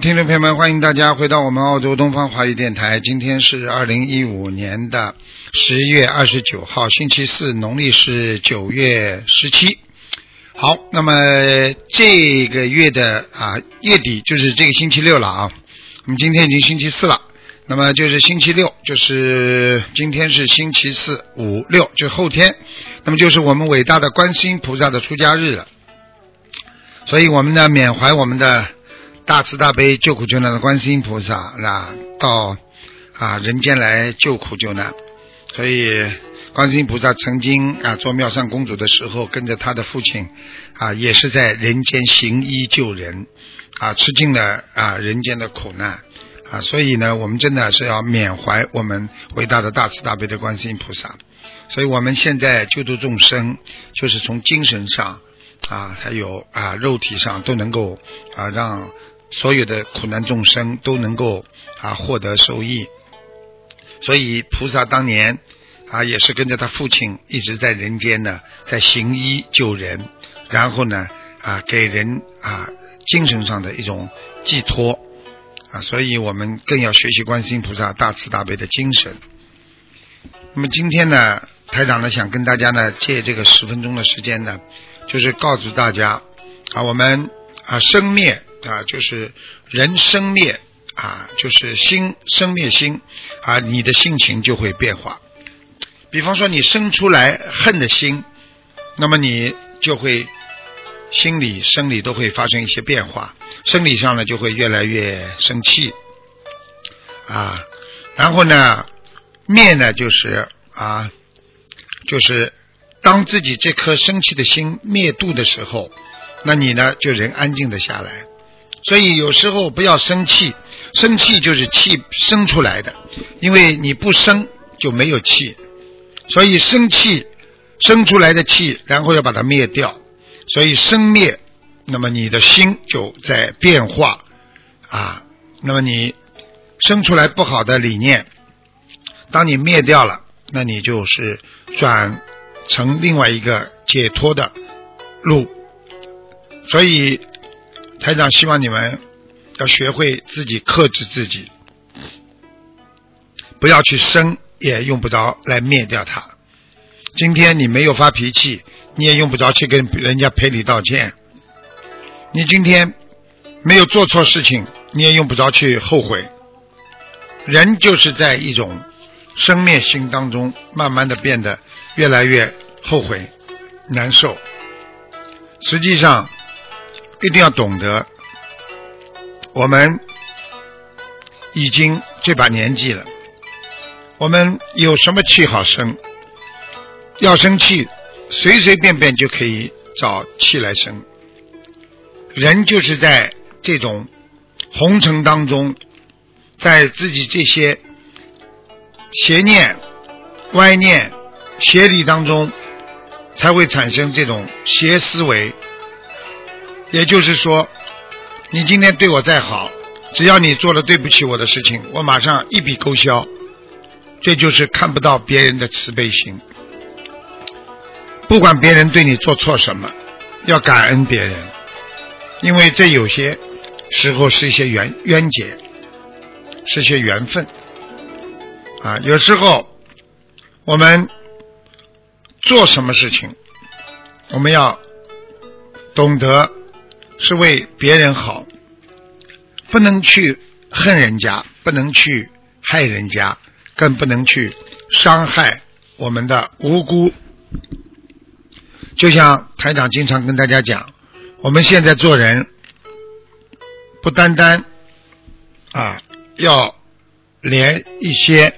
听众朋友们，欢迎大家回到我们澳洲东方华语电台。今天是二零一五年的十月二十九号，星期四，农历是九月十七。好，那么这个月的啊月底就是这个星期六了啊。我们今天已经星期四了，那么就是星期六，就是今天是星期四、五、六，就后天，那么就是我们伟大的观世音菩萨的出家日了。所以我们呢，缅怀我们的大慈大悲救苦救难的观世音菩萨，啊，到啊人间来救苦救难。所以观世音菩萨曾经啊做妙善公主的时候，跟着他的父亲啊，也是在人间行医救人，啊吃尽了啊人间的苦难啊。所以呢，我们真的是要缅怀我们伟大的大慈大悲的观世音菩萨。所以我们现在救度众生，就是从精神上。啊，还有啊，肉体上都能够啊，让所有的苦难众生都能够啊获得受益。所以菩萨当年啊，也是跟着他父亲一直在人间呢，在行医救人，然后呢啊，给人啊精神上的一种寄托啊。所以我们更要学习观世音菩萨大慈大悲的精神。那么今天呢，台长呢想跟大家呢借这个十分钟的时间呢。就是告诉大家啊，我们啊生灭啊，就是人生灭啊，就是心生灭心啊，你的性情就会变化。比方说，你生出来恨的心，那么你就会心理、生理都会发生一些变化。生理上呢，就会越来越生气啊。然后呢，灭呢，就是啊，就是。当自己这颗生气的心灭度的时候，那你呢就人安静的下来。所以有时候不要生气，生气就是气生出来的，因为你不生就没有气，所以生气生出来的气，然后要把它灭掉。所以生灭，那么你的心就在变化啊。那么你生出来不好的理念，当你灭掉了，那你就是转。成另外一个解脱的路，所以台长希望你们要学会自己克制自己，不要去生，也用不着来灭掉它。今天你没有发脾气，你也用不着去跟人家赔礼道歉。你今天没有做错事情，你也用不着去后悔。人就是在一种。生灭心当中，慢慢的变得越来越后悔、难受。实际上，一定要懂得，我们已经这把年纪了，我们有什么气好生？要生气，随随便便就可以找气来生。人就是在这种红尘当中，在自己这些。邪念、歪念、邪理当中，才会产生这种邪思维。也就是说，你今天对我再好，只要你做了对不起我的事情，我马上一笔勾销。这就是看不到别人的慈悲心。不管别人对你做错什么，要感恩别人，因为这有些时候是一些缘冤结，是些缘分。啊，有时候我们做什么事情，我们要懂得是为别人好，不能去恨人家，不能去害人家，更不能去伤害我们的无辜。就像台长经常跟大家讲，我们现在做人不单单啊要连一些。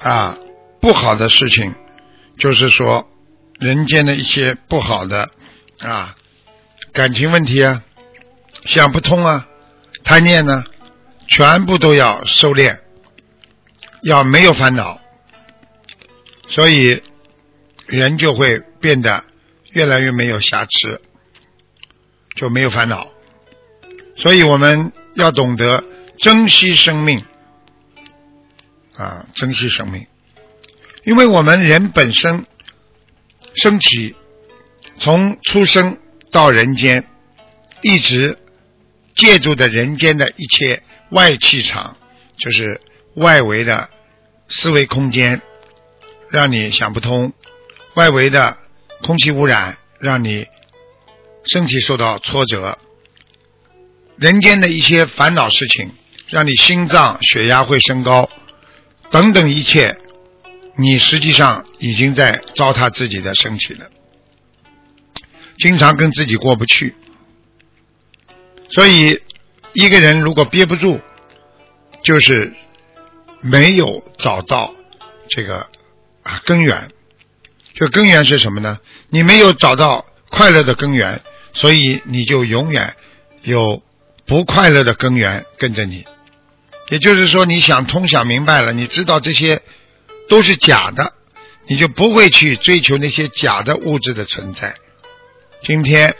啊，不好的事情，就是说，人间的一些不好的啊，感情问题啊，想不通啊，贪念呢，全部都要收敛，要没有烦恼，所以人就会变得越来越没有瑕疵，就没有烦恼。所以我们要懂得珍惜生命啊，珍惜生命，因为我们人本身身体从出生到人间，一直借助的人间的一切外气场，就是外围的思维空间，让你想不通；外围的空气污染，让你身体受到挫折。人间的一些烦恼事情，让你心脏血压会升高，等等一切，你实际上已经在糟蹋自己的身体了。经常跟自己过不去，所以一个人如果憋不住，就是没有找到这个啊根源。这根源是什么呢？你没有找到快乐的根源，所以你就永远有。不快乐的根源跟着你，也就是说，你想通想明白了，你知道这些都是假的，你就不会去追求那些假的物质的存在。今天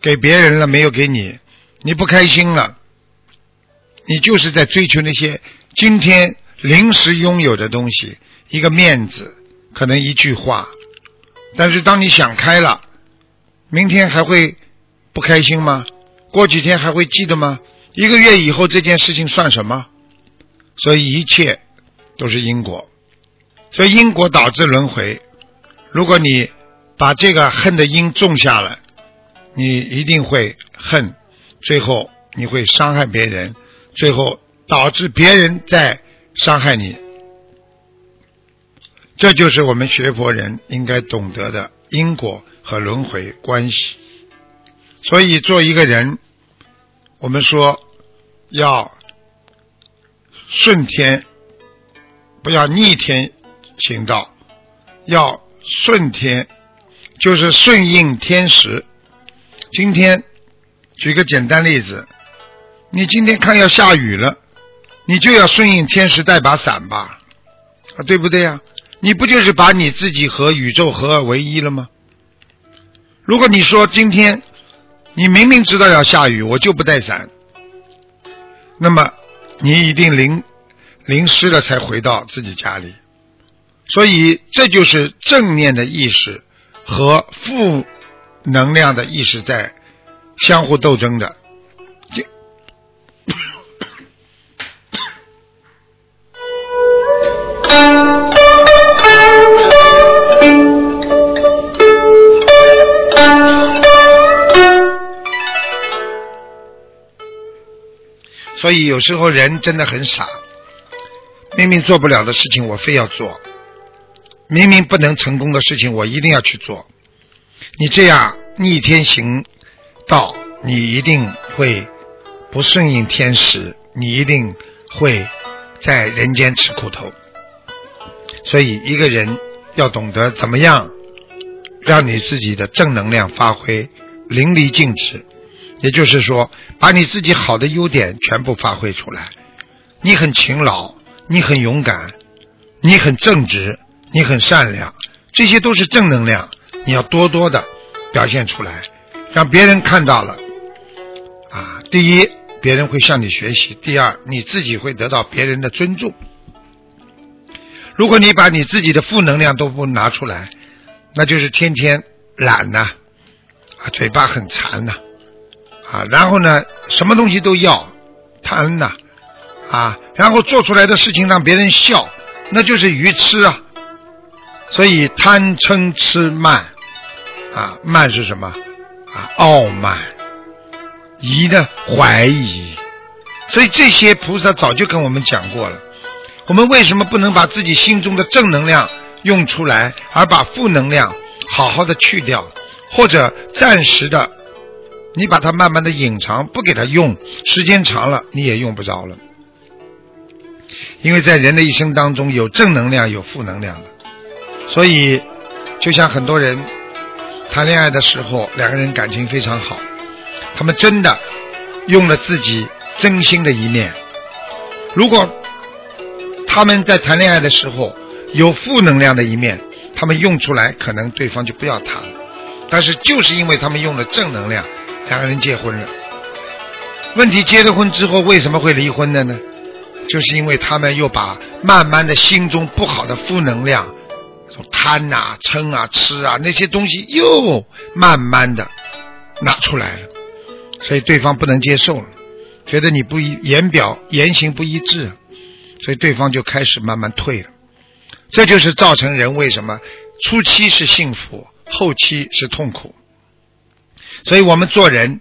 给别人了没有给你，你不开心了，你就是在追求那些今天临时拥有的东西，一个面子，可能一句话。但是当你想开了，明天还会不开心吗？过几天还会记得吗？一个月以后这件事情算什么？所以一切都是因果，所以因果导致轮回。如果你把这个恨的因种下了，你一定会恨，最后你会伤害别人，最后导致别人在伤害你。这就是我们学佛人应该懂得的因果和轮回关系。所以做一个人。我们说要顺天，不要逆天行道，要顺天，就是顺应天时。今天举个简单例子，你今天看要下雨了，你就要顺应天时，带把伞吧，啊，对不对呀？你不就是把你自己和宇宙合二为一了吗？如果你说今天。你明明知道要下雨，我就不带伞。那么你一定淋淋湿了才回到自己家里。所以这就是正面的意识和负能量的意识在相互斗争的。所以有时候人真的很傻，明明做不了的事情我非要做，明明不能成功的事情我一定要去做。你这样逆天行道，你一定会不顺应天时，你一定会在人间吃苦头。所以一个人要懂得怎么样让你自己的正能量发挥淋漓尽致。也就是说，把你自己好的优点全部发挥出来。你很勤劳，你很勇敢，你很正直，你很善良，这些都是正能量。你要多多的表现出来，让别人看到了。啊，第一，别人会向你学习；第二，你自己会得到别人的尊重。如果你把你自己的负能量都不拿出来，那就是天天懒呐，啊，嘴巴很馋呐。啊，然后呢，什么东西都要贪呐，啊，然后做出来的事情让别人笑，那就是愚痴啊。所以贪嗔痴慢，啊，慢是什么？啊，傲慢，疑呢，怀疑。所以这些菩萨早就跟我们讲过了。我们为什么不能把自己心中的正能量用出来，而把负能量好好的去掉，或者暂时的？你把它慢慢的隐藏，不给它用，时间长了你也用不着了。因为在人的一生当中，有正能量，有负能量的。所以，就像很多人，谈恋爱的时候两个人感情非常好，他们真的用了自己真心的一面。如果他们在谈恋爱的时候有负能量的一面，他们用出来，可能对方就不要他了。但是就是因为他们用了正能量，两个人结婚了。问题结了婚之后为什么会离婚的呢？就是因为他们又把慢慢的心中不好的负能量，贪啊、嗔啊、吃啊那些东西又慢慢的拿出来了，所以对方不能接受了，觉得你不一言表言行不一致，所以对方就开始慢慢退了。这就是造成人为什么初期是幸福，后期是痛苦。所以我们做人。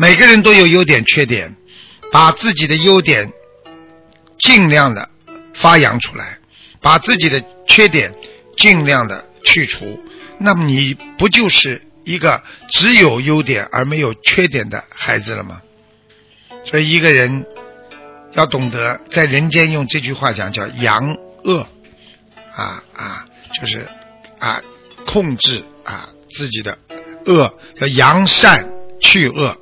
每个人都有优点、缺点，把自己的优点尽量的发扬出来，把自己的缺点尽量的去除，那么你不就是一个只有优点而没有缺点的孩子了吗？所以一个人要懂得在人间用这句话讲，叫扬恶啊啊，就是啊控制啊自己的恶，要扬善去恶。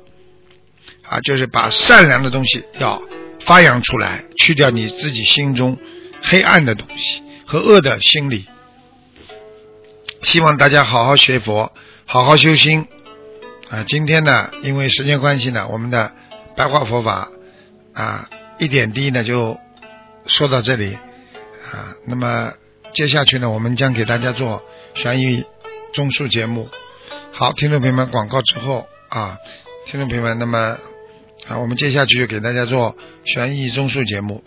啊，就是把善良的东西要发扬出来，去掉你自己心中黑暗的东西和恶的心理。希望大家好好学佛，好好修心。啊，今天呢，因为时间关系呢，我们的白话佛法啊，一点滴呢，就说到这里。啊，那么接下去呢，我们将给大家做悬疑综述节目。好，听众朋友们，广告之后啊，听众朋友们，那么啊，我们接下去就给大家做悬疑综述节目。